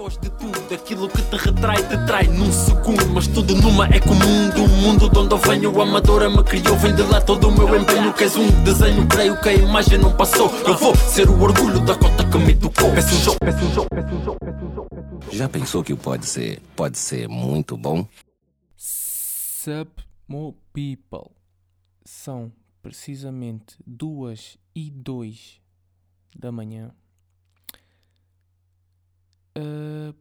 foge de tudo, aquilo que te retrai, te trai num segundo. Mas tudo numa é comum do mundo de onde eu venho. O amadora me criou, vem de lá todo o meu empenho. Queres um desenho, creio que a imagem não passou. Eu vou ser o orgulho da cota que me tocou. Peço um jogo, peço um jogo, peço um jogo, peço um jogo. Já pensou que pode ser, pode ser muito bom? Sup, mo people. São precisamente duas e dois da manhã. Uh,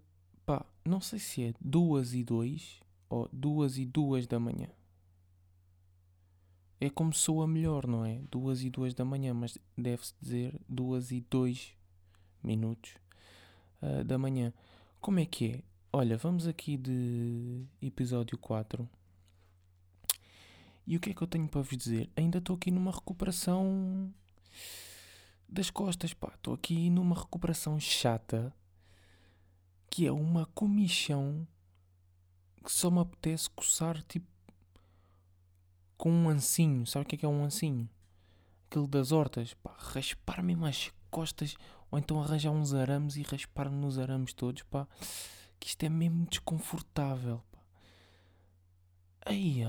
pá, não sei se é duas e dois ou duas e duas da manhã. É como soa melhor, não é? Duas e duas da manhã, mas deve-se dizer duas e dois minutos uh, da manhã. Como é que é? Olha, vamos aqui de episódio 4. E o que é que eu tenho para vos dizer? Ainda estou aqui numa recuperação das costas, pá. Estou aqui numa recuperação chata que é uma comichão que só me apetece coçar tipo com um ancinho. Sabe o que é que é um ancinho? Aquele das hortas, pá, raspar mesmo as costas ou então arranjar uns arames e raspar nos arames todos, pá. Que isto é mesmo desconfortável, pá. Aí,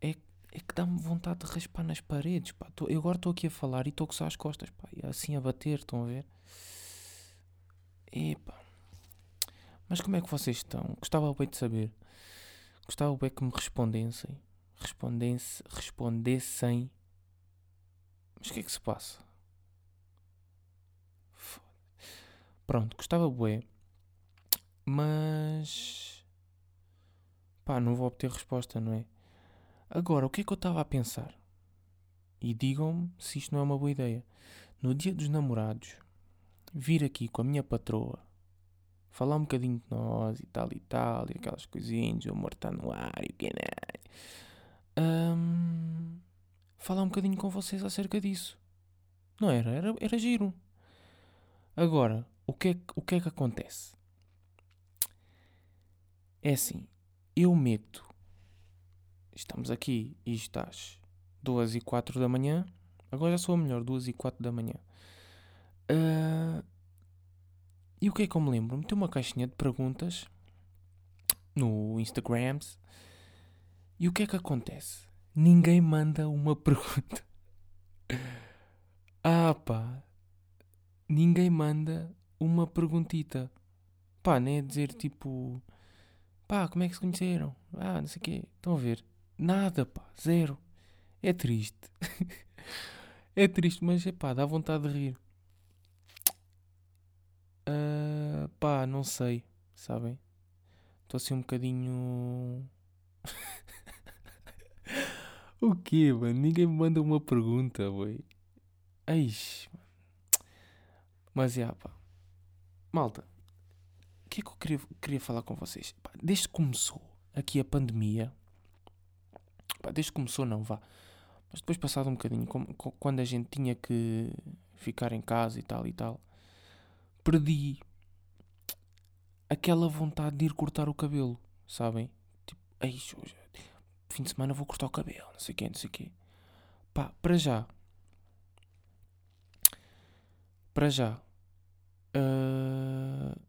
é, é que dá-me vontade de raspar nas paredes, pá. Tô, eu agora estou aqui a falar e estou a coçar as costas, pá. E assim a bater, estão a ver? Epá. Mas como é que vocês estão? Gostava bem de saber. Gostava bem que me respondessem. Respondesse, respondessem. Mas o que é que se passa? Pronto, gostava bué. Mas. Pá, não vou obter resposta, não é? Agora, o que é que eu estava a pensar? E digam-me se isto não é uma boa ideia. No dia dos namorados, vir aqui com a minha patroa falar um bocadinho de nós e tal e tal, e aquelas coisinhas, o amor está no ar e o que é. Um, falar um bocadinho com vocês acerca disso. Não era? Era, era giro. Agora, o que, é, o que é que acontece? É assim, eu meto. Estamos aqui e estás 2 e 4 da manhã. Agora já sou melhor, 2 e 4 da manhã. Uh, e o que é que eu me lembro? Meteu uma caixinha de perguntas no Instagram. E o que é que acontece? Ninguém manda uma pergunta. ah, pá. Ninguém manda uma perguntita. Pá, nem é dizer tipo. Pá, como é que se conheceram? Ah, não sei o quê. Estão a ver? Nada, pá. Zero. É triste. é triste, mas é pá, dá vontade de rir. Uh, pá, não sei, sabem? Estou assim um bocadinho. o quê, mano? Ninguém me manda uma pergunta, boi. Eixe, Mas é, pá. Malta, o que é que eu queria, queria falar com vocês? Pá, desde que começou aqui a pandemia, pá, desde que começou, não, vá. Mas depois, passado um bocadinho, quando a gente tinha que ficar em casa e tal e tal perdi aquela vontade de ir cortar o cabelo, sabem? Tipo, ei, hoje, fim de semana vou cortar o cabelo, não sei o quê, não sei o quê. Pá, para já. Para já. Uh,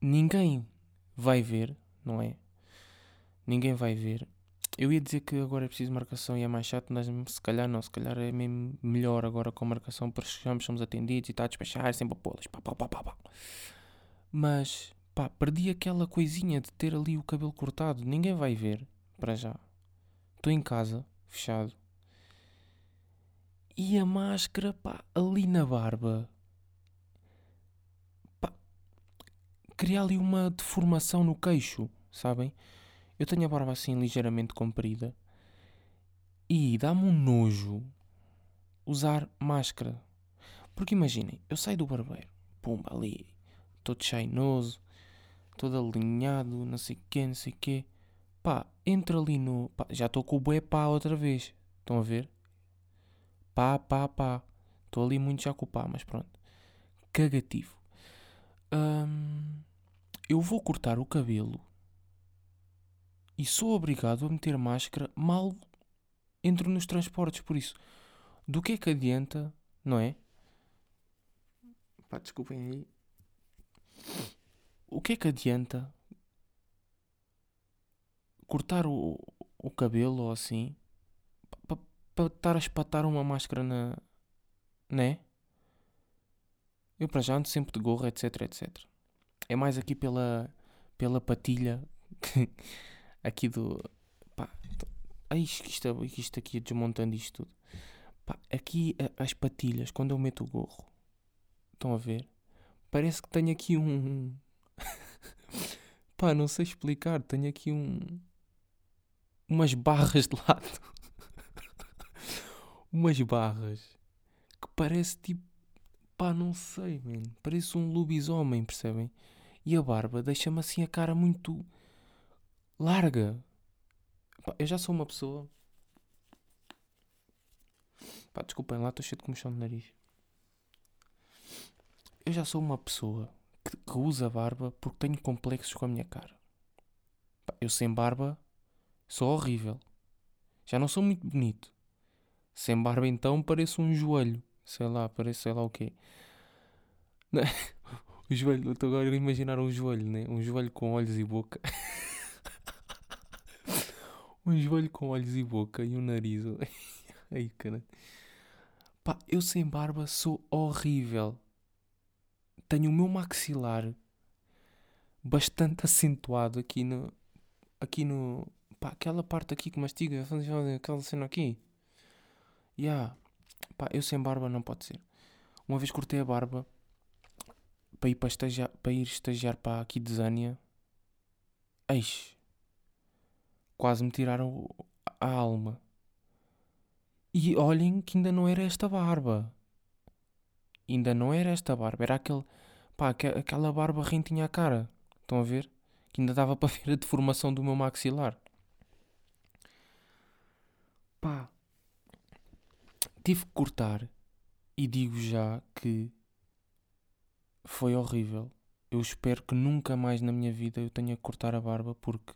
ninguém vai ver, não é? Ninguém vai ver. Eu ia dizer que agora é preciso marcação e é mais chato, mas se calhar não, se calhar é mesmo melhor agora com marcação, porque chegamos, somos atendidos e está a despachar, sempre a pá, pá, pá, pá, pá. Mas, pá, perdi aquela coisinha de ter ali o cabelo cortado, ninguém vai ver, para já. Estou em casa, fechado. E a máscara, pá, ali na barba. Pá, cria ali uma deformação no queixo, sabem? Eu tenho a barba assim ligeiramente comprida e dá-me um nojo usar máscara. Porque imaginem, eu saio do barbeiro, pumba, ali, todo chainoso, todo alinhado, não sei o quê, não sei o quê. Pá, entro ali no. Pá, já estou com o bué pá outra vez. Estão a ver? Pá, pá, pá. Estou ali muito já com o pá, mas pronto. Cagativo. Hum, eu vou cortar o cabelo e sou obrigado a meter máscara mal entro nos transportes. Por isso, do que é que adianta, não é? Pá, desculpem aí. que é que adianta cortar o, o cabelo ou assim para pa, estar a espatar uma máscara na. né? Eu para já ando sempre de gorra, etc, etc. É mais aqui pela, pela patilha aqui do. Pá, ai, isto, isto aqui desmontando isto tudo. Pá, aqui as patilhas, quando eu meto o gorro, estão a ver? Parece que tenho aqui um. Pá, não sei explicar. Tenho aqui um. Umas barras de lado. umas barras que parece tipo. Pá, não sei, man. Parece um lobisomem, percebem? E a barba deixa-me assim a cara muito larga. Eu já sou uma pessoa. Pá, desculpem lá, estou cheio de comichão de nariz. Eu já sou uma pessoa que, que usa barba porque tenho complexos com a minha cara. Pá, eu sem barba sou horrível. Já não sou muito bonito. Sem barba então pareço um joelho. Sei lá, parece sei lá o quê. o joelho, estou agora a imaginar um joelho, né? Um joelho com olhos e boca. um joelho com olhos e boca e um nariz. Ai, cara. Pá, eu sem barba sou horrível. Tenho o meu maxilar bastante acentuado aqui no. Aqui no. Pá, aquela parte aqui que mastiga, aquela cena aqui. Yeah. Pá, eu sem barba não pode ser. Uma vez cortei a barba para ir, para estagiar, para ir estagiar para aqui de Zânia. Eis. Quase me tiraram a alma. E olhem que ainda não era esta barba. Ainda não era esta barba. Era aquele. Pá, aquela barba rentinha à cara. Estão a ver? Que ainda dava para ver a deformação do meu maxilar. Pá tive que cortar e digo já que foi horrível. Eu espero que nunca mais na minha vida eu tenha que cortar a barba porque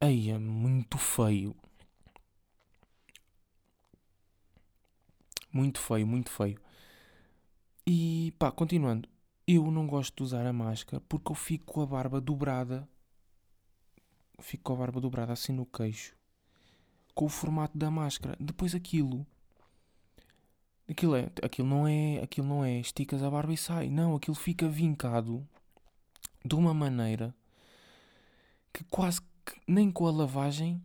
aí é muito feio. Muito feio, muito feio. E pá, continuando. Eu não gosto de usar a máscara porque eu fico com a barba dobrada. Fico com a barba dobrada assim no queixo com o formato da máscara. Depois aquilo. Aquilo, é, aquilo não é. Aquilo não é esticas a barba e sai. Não, aquilo fica vincado de uma maneira que quase que nem com a lavagem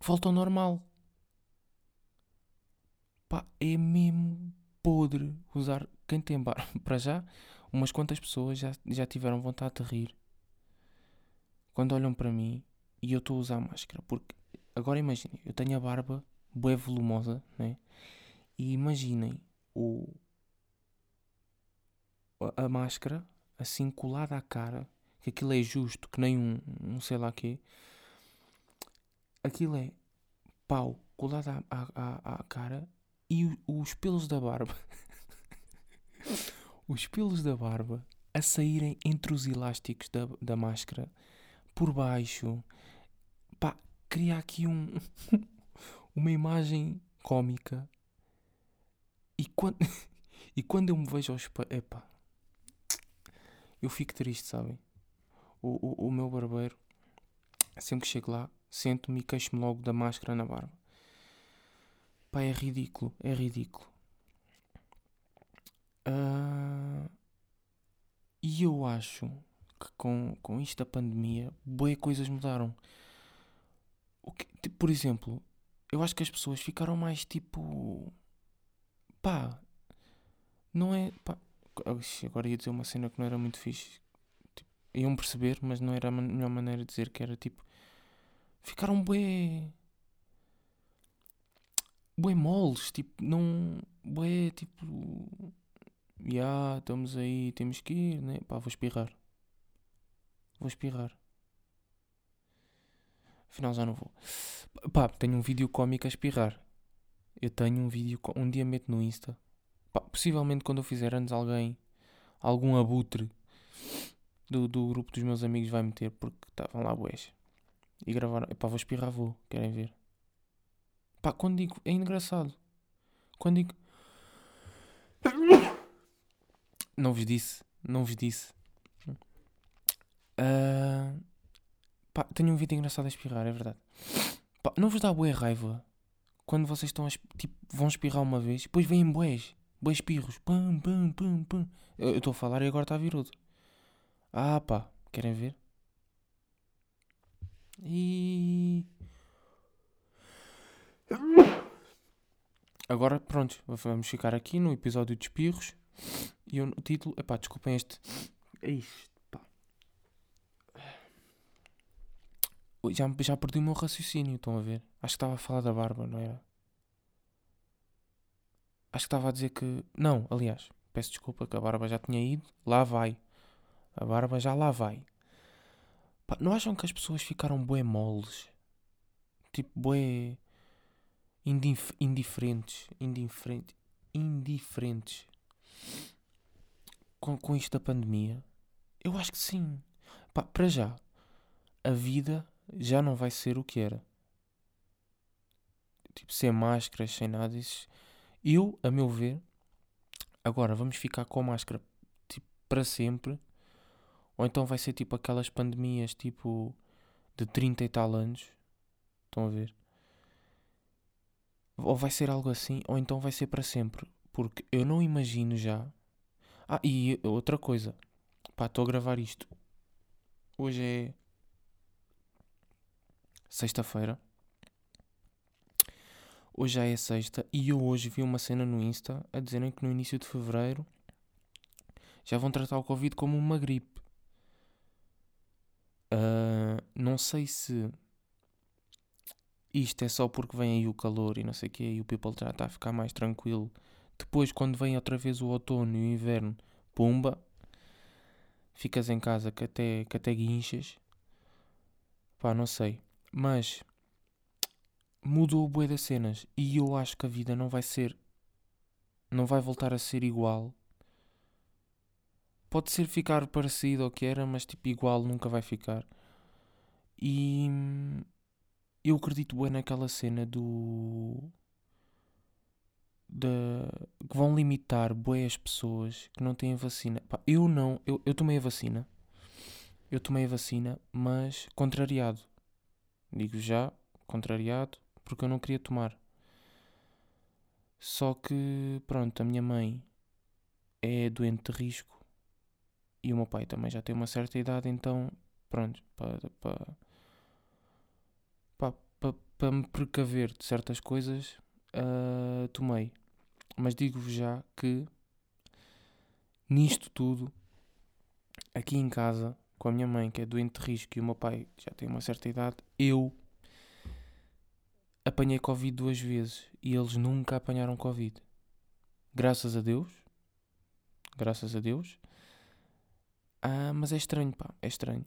volta ao normal. Pá, é mesmo podre usar. Quem tem barba, para já, umas quantas pessoas já, já tiveram vontade de rir quando olham para mim e eu estou a usar máscara. Porque Agora imaginem, eu tenho a barba bué volumosa, né? E imaginem o, a, a máscara assim colada à cara, que aquilo é justo, que nem um, um sei lá quê. Aquilo é pau colado à, à, à cara e os pelos da barba. os pelos da barba a saírem entre os elásticos da, da máscara por baixo. Pá, cria aqui um, uma imagem cómica. E quando, e quando eu me vejo ao espelho, epá, eu fico triste, sabem? O, o, o meu barbeiro, sempre que chego lá, sento-me e queixo-me logo da máscara na barba. Pá, é ridículo, é ridículo. Uh, e eu acho que com, com isto da pandemia, boas coisas mudaram. Que, por exemplo, eu acho que as pessoas ficaram mais tipo. pá. Não é. Pá, agora ia dizer uma cena que não era muito fixe. Iam perceber, mas não era a melhor maneira de dizer que era tipo. Ficaram bué. bué moles, tipo, não. bué tipo. Ya, yeah, estamos aí, temos que ir, né? Pá, vou espirrar. Vou espirrar. Afinal já não vou. Pá, tenho um vídeo cómico a espirrar. Eu tenho um vídeo, um dia meto no Insta. Pá, possivelmente quando eu fizer anos alguém, algum abutre do, do grupo dos meus amigos vai meter porque estavam lá boés. E gravaram. Pá, vou espirrar, vou. Querem ver? Pá, quando digo. É engraçado. Quando digo. Não vos disse. não vos disse. Ah, pá, tenho um vídeo engraçado a espirrar, é verdade. Pá, não vos dá boa raiva quando vocês estão a, tipo, vão espirrar uma vez, depois vêm boés, boés espirros, pam, pam, pam, pam. Eu estou a falar e agora está a vir outro. Ah, pá, querem ver? E. Agora, pronto, vamos ficar aqui no episódio de espirros. E o título. Epá, desculpem este. É isto, pá. Já, já perdi o meu raciocínio, estão a ver? Acho que estava a falar da barba, não era? Acho que estava a dizer que. Não, aliás, peço desculpa que a barba já tinha ido. Lá vai. A barba já lá vai. Pá, não acham que as pessoas ficaram bué moles? Tipo, bué. Indif indiferentes. Indiferentes. Indiferentes. Com, com isto da pandemia? Eu acho que sim. Pá, para já. A vida já não vai ser o que era. Tipo, sem máscaras, sem nada. Isso... Eu, a meu ver, agora vamos ficar com a máscara tipo, para sempre. Ou então vai ser tipo aquelas pandemias tipo de 30 e tal anos. Estão a ver? Ou vai ser algo assim, ou então vai ser para sempre. Porque eu não imagino já. Ah, e outra coisa. Pá, estou a gravar isto. Hoje é. Sexta-feira. Hoje já é sexta. E eu hoje vi uma cena no Insta a dizerem que no início de fevereiro já vão tratar o Covid como uma gripe. Ah, não sei se isto é só porque vem aí o calor e não sei o quê e o people já está a ficar mais tranquilo. Depois, quando vem outra vez o outono e o inverno, pumba, ficas em casa que até, que até guinchas. Pá, não sei. Mas mudou o bué das cenas e eu acho que a vida não vai ser. Não vai voltar a ser igual. Pode ser ficar parecido ao que era, mas tipo igual nunca vai ficar. E hum, eu acredito bem naquela cena do. Da, que vão limitar bué as pessoas que não têm vacina. Pá, eu não, eu, eu tomei a vacina. Eu tomei a vacina, mas contrariado. Digo já, contrariado, porque eu não queria tomar. Só que, pronto, a minha mãe é doente de risco e o meu pai também já tem uma certa idade, então, pronto, para pa, pa, pa me precaver de certas coisas, ah, tomei. Mas digo-vos já que nisto tudo, aqui em casa, com a minha mãe que é doente de risco e o meu pai já tem uma certa idade, eu apanhei Covid duas vezes e eles nunca apanharam Covid. Graças a Deus. Graças a Deus. Ah, mas é estranho, pá, é estranho.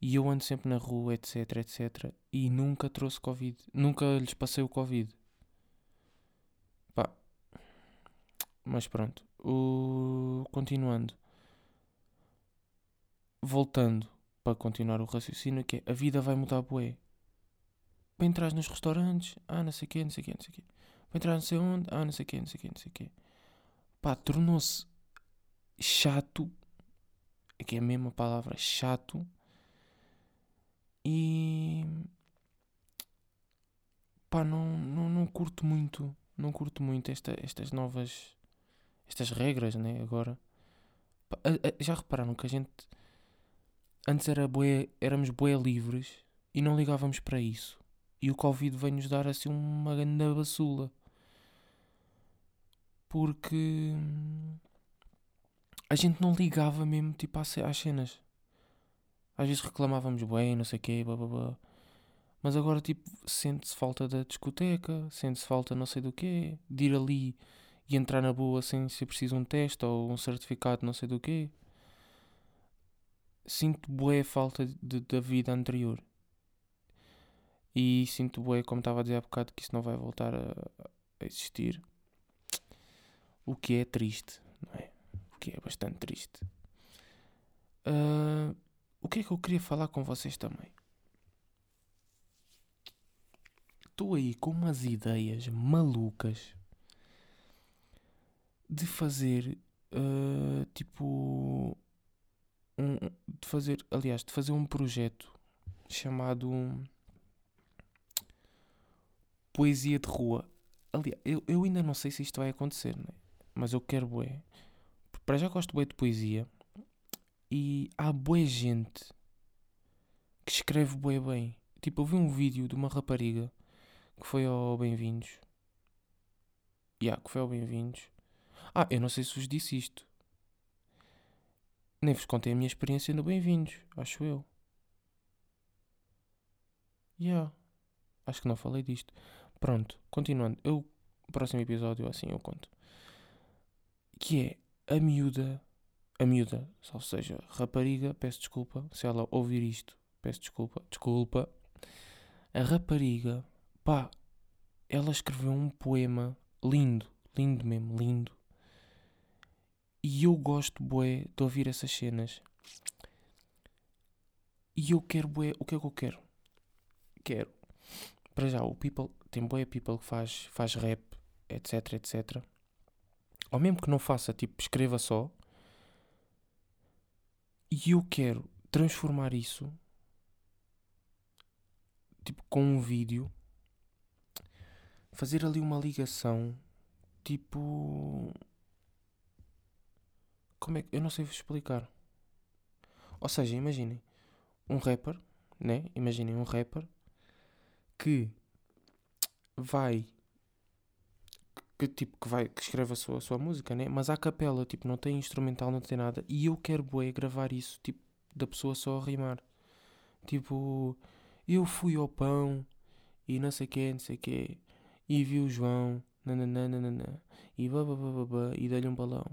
E eu ando sempre na rua, etc, etc. E nunca trouxe Covid. Nunca lhes passei o Covid. Pá. Mas pronto. O... Continuando. Voltando para continuar o raciocínio, que é a vida vai mudar bué. Para entrar nos restaurantes, ah, não sei o quê, não sei o quê, não sei o quê. Para entrar não sei onde, ah, não sei o quê, não sei o quê, não sei o quê. Pá, tornou-se chato, que é a mesma palavra, chato. E pá, não, não, não curto muito, não curto muito esta, estas novas, estas regras, né, agora. Pá, já repararam que a gente, antes era bué, éramos bué livres e não ligávamos para isso. E o Covid veio-nos dar assim uma grande basula. Porque a gente não ligava mesmo tipo às ce- às cenas. Às vezes reclamávamos bem, não sei o quê, blá, blá, blá. Mas agora tipo sente-se falta da discoteca, sente-se falta não sei do quê, de ir ali e entrar na boa sem ser preciso um teste ou um certificado não sei do quê. Sinto bué falta de, da vida anterior. E sinto bué, como estava a dizer há bocado, que isso não vai voltar a, a existir. O que é triste, não é? Que é bastante triste. Ah, o que é que eu queria falar com vocês também? Estou aí com umas ideias malucas de fazer ah, tipo de fazer, aliás, de fazer um projeto chamado Poesia de Rua. Aliás, eu, eu ainda não sei se isto vai acontecer, né? mas eu quero bué. Para já gosto bué de poesia e há bué gente que escreve bué bem. Tipo, eu vi um vídeo de uma rapariga que foi ao Bem-vindos. Yeah, que foi ao Bem-vindos. Ah, eu não sei se vos disse isto. Nem vos contei a minha experiência no Bem-vindos, acho eu. Yeah. Acho que não falei disto. Pronto, continuando. Eu, próximo episódio, assim eu conto. Que é a miúda. A miúda, ou seja, rapariga, peço desculpa. Se ela ouvir isto, peço desculpa. Desculpa. A rapariga, pá, ela escreveu um poema lindo, lindo mesmo, lindo. E eu gosto, bué, de ouvir essas cenas. E eu quero, bué, o que é que eu quero? Quero, para já, o people, tem bué people que faz, faz rap, etc, etc. Ou mesmo que não faça, tipo, escreva só. E eu quero transformar isso, tipo, com um vídeo. Fazer ali uma ligação, tipo como é que. Eu não sei vos explicar. Ou seja, imaginem um rapper, né? Imaginem um rapper que vai. Que tipo, que vai, que escreve a sua, a sua música, né? Mas à capela, tipo, não tem instrumental, não tem nada. E eu quero, bué, gravar isso, tipo, da pessoa só a rimar. Tipo, eu fui ao pão e não sei quê, não sei quê. E vi o João, nananana, e babababá, e dei-lhe um balão.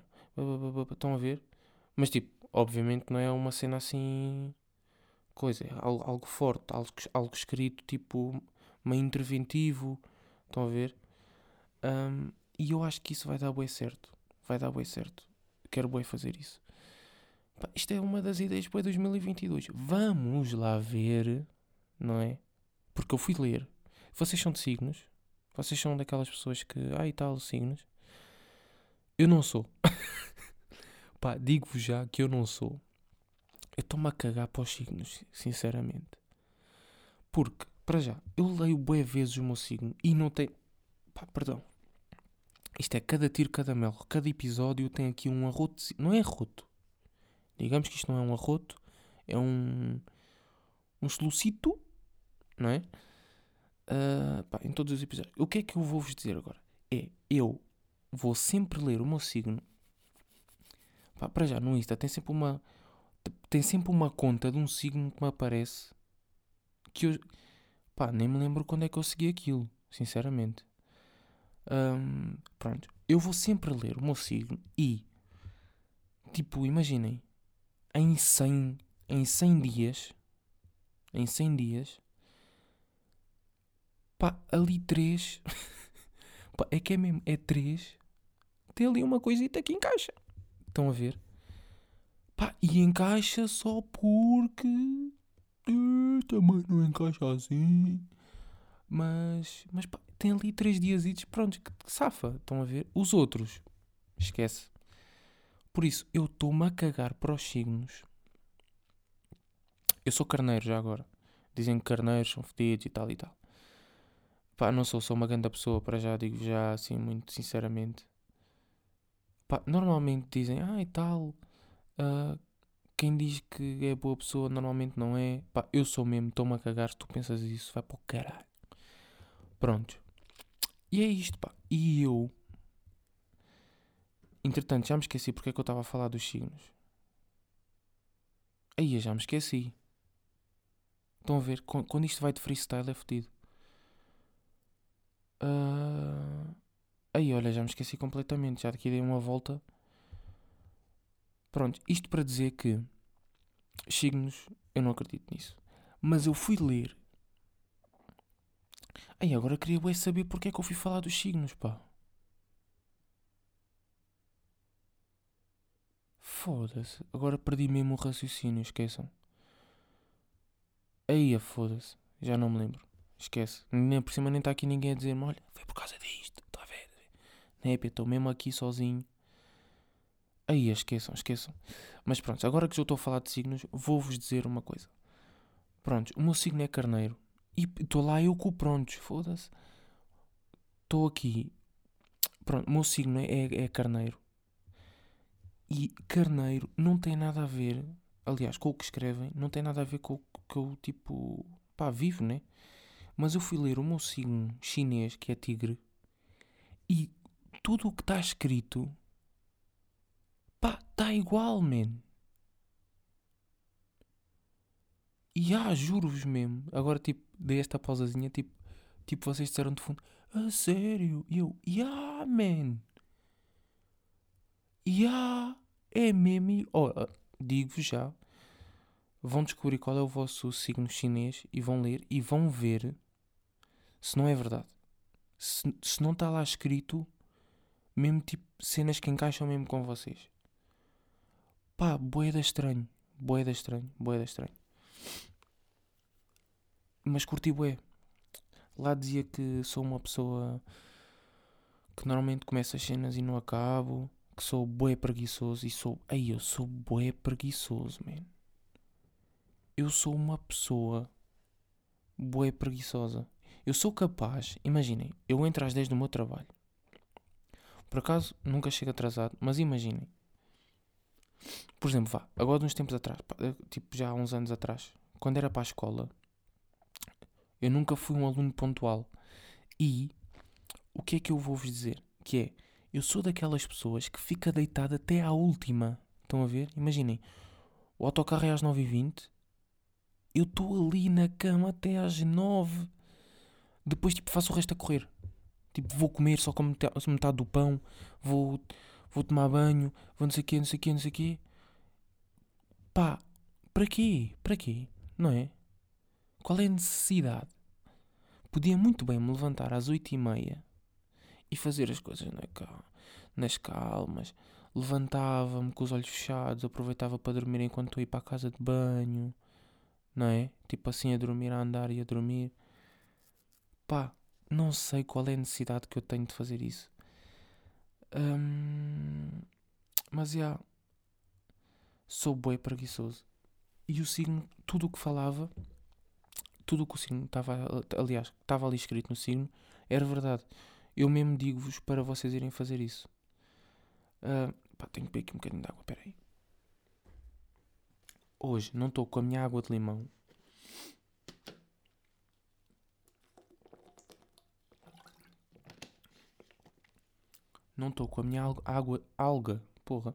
Estão a ver? Mas tipo, obviamente não é uma cena assim. Coisa, é algo, algo forte, algo, algo escrito tipo meio interventivo. Estão a ver? Um, e eu acho que isso vai dar bem certo. Vai dar bem certo. Quero bem fazer isso. Pá, isto é uma das ideias para 2022. Vamos lá ver, não é? Porque eu fui ler. Vocês são de signos? Vocês são daquelas pessoas que. Ah, e tal, signos? Eu não sou. Pá, digo-vos já que eu não sou. Eu estou-me a cagar para os signos, sinceramente. Porque, para já, eu leio bué vezes o meu signo e não tem. Pá, perdão. Isto é cada tiro, cada mel. Cada episódio tem aqui um arroto. Não é arroto. Digamos que isto não é um arroto. É um. Um solucito. Não é? Uh, pá, em todos os episódios. O que é que eu vou vos dizer agora? É, eu vou sempre ler o meu signo. Pá, para já, no Insta tem sempre uma. Tem sempre uma conta de um signo que me aparece. Que eu. Pá, nem me lembro quando é que eu segui aquilo, sinceramente. Um, pronto. Eu vou sempre ler o meu signo e. Tipo, imaginem. Em 100, em 100 dias. Em 100 dias. Pá, ali 3. pá, é que é mesmo. É 3 tem ali uma coisita que encaixa. Estão a ver? Pá, e encaixa só porque. Também não encaixa assim. Mas, mas pá, tem ali três dias pronto, que safa. Estão a ver? Os outros, esquece. Por isso, eu estou-me a cagar para os signos. Eu sou carneiro já agora. Dizem que carneiros são fedidos e tal e tal. Pá, não sou, sou uma grande pessoa, para já digo já assim, muito sinceramente. Pá, normalmente dizem, ah e tal, uh, quem diz que é boa pessoa normalmente não é. Pá, eu sou mesmo, estou-me a cagar, se tu pensas isso, vai para o caralho. Pronto. E é isto, pá. E eu. Entretanto, já me esqueci porque é que eu estava a falar dos signos. Aí já me esqueci. Estão a ver? Quando isto vai de freestyle é fodido. Uh... Aí, olha, já me esqueci completamente. Já daqui dei uma volta. Pronto, isto para dizer que signos, eu não acredito nisso. Mas eu fui ler. Aí, agora queria bem saber porque é que eu fui falar dos signos, pá. Foda-se. Agora perdi mesmo o raciocínio, esqueçam. Aí, foda-se. Já não me lembro. Esquece. Nem por cima nem está aqui ninguém a dizer-me, olha, foi por causa disto. Né? Estou mesmo aqui sozinho. Aí, esqueçam, esqueçam. Mas pronto, agora que já estou a falar de signos, vou-vos dizer uma coisa. Pronto, o meu signo é carneiro. E estou lá eu com o prontos, foda-se. Estou aqui. Pronto, o meu signo é, é carneiro. E carneiro não tem nada a ver, aliás, com o que escrevem, não tem nada a ver com o que eu, tipo, pá, vivo, né? Mas eu fui ler o meu signo chinês, que é tigre, e tudo o que está escrito, pá, está igual, man. E ah, juro-vos mesmo, agora, tipo, dei esta pausazinha, tipo, tipo, vocês disseram de fundo, a sério? E eu, yeah, man. Yeah, é mesmo. Oh, digo-vos já. Vão descobrir qual é o vosso signo chinês e vão ler e vão ver se não é verdade. Se, se não está lá escrito, mesmo tipo cenas que encaixam mesmo com vocês. Pá, boeda estranho. Boeda estranho. Boeda estranho. Mas curti bué. Lá dizia que sou uma pessoa que normalmente começa as cenas e não acabo que sou bué preguiçoso e sou. Ei, eu sou bué preguiçoso, man. Eu sou uma pessoa bué preguiçosa. Eu sou capaz, imaginem, eu entro às 10 do meu trabalho. Por acaso nunca chego atrasado, mas imaginem. Por exemplo, vá, agora uns tempos atrás, eh, tipo já há uns anos atrás, quando era para a escola, eu nunca fui um aluno pontual. E o que é que eu vou vos dizer? Que é, eu sou daquelas pessoas que fica deitado até à última. Estão a ver? Imaginem. O autocarro é às 9h20. Eu estou ali na cama até às 9 Depois, tipo, faço o resto a correr. Tipo, vou comer só com metade do pão. Vou, vou tomar banho. Vou não sei o quê, não sei o quê, não sei o quê. Pá, para quê? Para quê? Não é? Qual é a necessidade? Podia muito bem me levantar às 8h30 e fazer as coisas na cal nas calmas. Levantava-me com os olhos fechados, aproveitava para dormir enquanto estou a ir para a casa de banho, não é? Tipo assim, a dormir, a andar e a dormir. Pá, não sei qual é a necessidade que eu tenho de fazer isso. Hum, mas já. Yeah, sou boi preguiçoso. E o signo, tudo o que falava, tudo o que o signo estava, aliás, estava ali escrito no signo, era verdade. Eu mesmo digo-vos para vocês irem fazer isso. Uh, pá, tenho que beber aqui um bocadinho de água, peraí. Hoje não estou com a minha água de limão. Não estou com a minha água, alga, porra.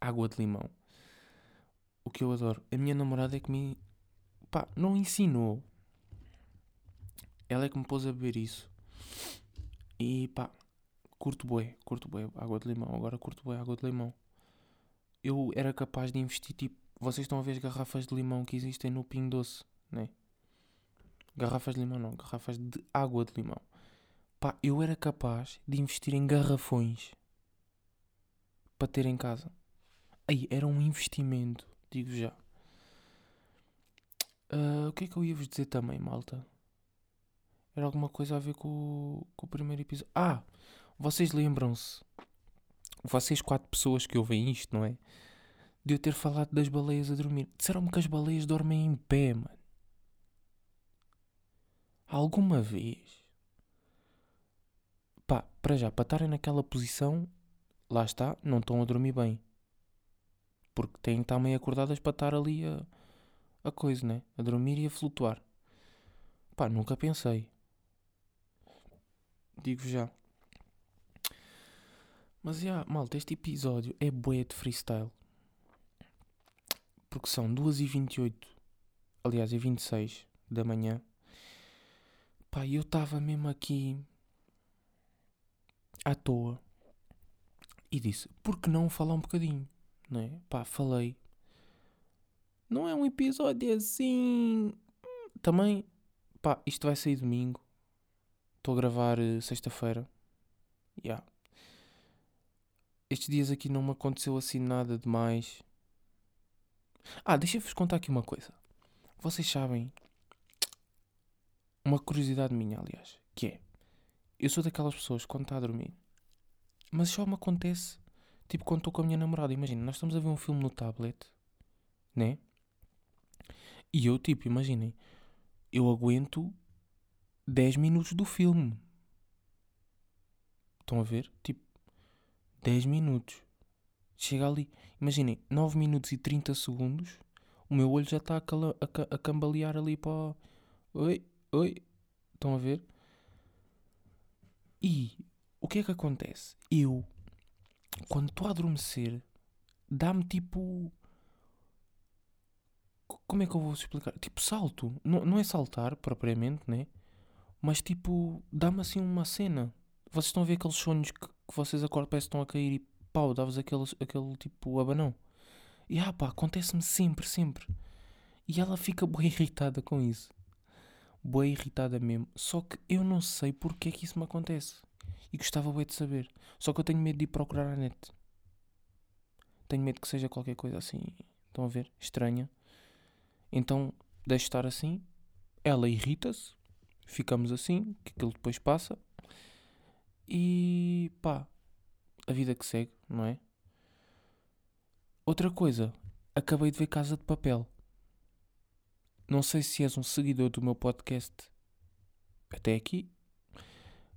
Água de limão. O que eu adoro. A minha namorada é que me. Pá, não ensinou. Ela é que me pôs a beber isso. E pá, curto bué, curto bué água de limão. Agora curto bué água de limão. Eu era capaz de investir tipo. Vocês estão a ver as garrafas de limão que existem no Pingo Doce, né? Garrafas de limão não, garrafas de água de limão. Pá, eu era capaz de investir em garrafões para ter em casa. Aí, era um investimento, digo já. Uh, o que é que eu ia vos dizer também, malta? Era alguma coisa a ver com, com o primeiro episódio. Ah! Vocês lembram-se? Vocês quatro pessoas que ouvem isto, não é? De eu ter falado das baleias a dormir. Disseram-me que as baleias dormem em pé, mano. Alguma vez? Pá, para já, para estarem naquela posição, lá está, não estão a dormir bem. Porque têm que estar meio acordadas para estar ali a, a coisa, né? A dormir e a flutuar. Pá, nunca pensei. Digo já. Mas já, malta, este episódio é bué de freestyle. Porque são 2h28, aliás, é 26 da manhã. Pá, eu estava mesmo aqui à toa e disse: por que não falar um bocadinho? Não é? Pá, falei. Não é um episódio assim. Também, pá, isto vai sair domingo. Estou a gravar uh, sexta-feira. Yeah. Estes dias aqui não me aconteceu assim nada demais. Ah, deixa-vos contar aqui uma coisa. Vocês sabem. Uma curiosidade minha, aliás. Que é. Eu sou daquelas pessoas quando está a dormir. Mas só me acontece. tipo quando estou com a minha namorada. Imagina, nós estamos a ver um filme no tablet, né? E eu, tipo, imaginem, eu aguento 10 minutos do filme. Estão a ver? Tipo, 10 minutos. Chega ali, imaginem, 9 minutos e 30 segundos, o meu olho já está a, a a cambalear ali para. Oi, oi. Estão a ver? E o que é que acontece? Eu, quando estou a adormecer, dá-me tipo. Co- Como é que eu vou explicar? Tipo salto. Não, não é saltar propriamente, né? Mas tipo, dá-me assim uma cena. Vocês estão a ver aqueles sonhos que, que vocês acordam, parece que estão a cair e pau, dá-vos aquele, aquele tipo abanão. E ah pá, acontece-me sempre, sempre. E ela fica bem irritada com isso. Bem irritada mesmo. Só que eu não sei porque é que isso me acontece. E gostava bem de saber. Só que eu tenho medo de ir procurar a net. Tenho medo que seja qualquer coisa assim. Estão a ver? Estranha. Então deixo estar assim. Ela irrita-se. Ficamos assim. Que aquilo depois passa. E pá. A vida que segue, não é? Outra coisa. Acabei de ver Casa de Papel. Não sei se és um seguidor do meu podcast até aqui,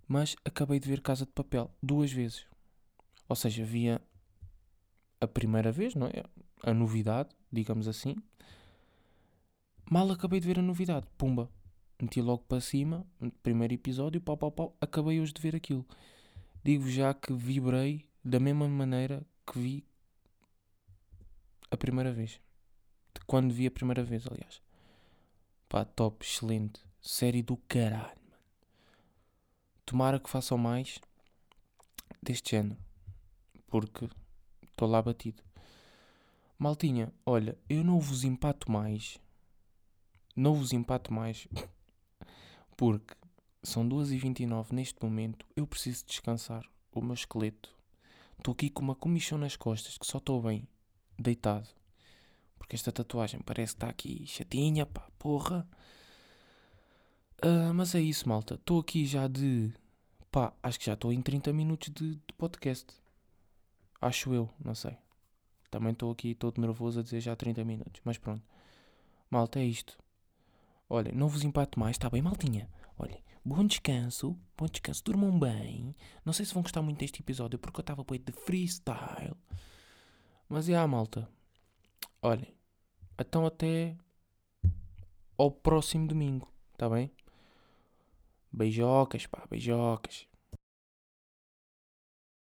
mas acabei de ver Casa de Papel duas vezes. Ou seja, via a primeira vez, não é? A novidade, digamos assim. Mal acabei de ver a novidade, pumba. Meti logo para cima, primeiro episódio, pau, pau, pau. Acabei hoje de ver aquilo. Digo já que vibrei da mesma maneira que vi a primeira vez. De quando vi a primeira vez, aliás. Pá, top, excelente. Série do caralho, mano. Tomara que façam mais deste género. Porque estou lá batido. Maltinha, olha, eu não vos empato mais. Não vos empato mais. Porque são 2h29 neste momento. Eu preciso descansar o meu esqueleto. Estou aqui com uma comichão nas costas que só estou bem deitado. Porque esta tatuagem parece que está aqui chatinha, pá, porra. Ah, mas é isso, malta. Estou aqui já de. pá, acho que já estou em 30 minutos de, de podcast. Acho eu, não sei. Também estou aqui todo nervoso a dizer já 30 minutos. Mas pronto. Malta, é isto. Olha, não vos empato mais, está bem, maltinha? Olha, bom descanso, bom descanso, durmam bem. Não sei se vão gostar muito deste episódio porque eu estava bem de freestyle. Mas é a malta. Olhem, então até ao próximo domingo, tá bem? Beijocas, pá, beijocas.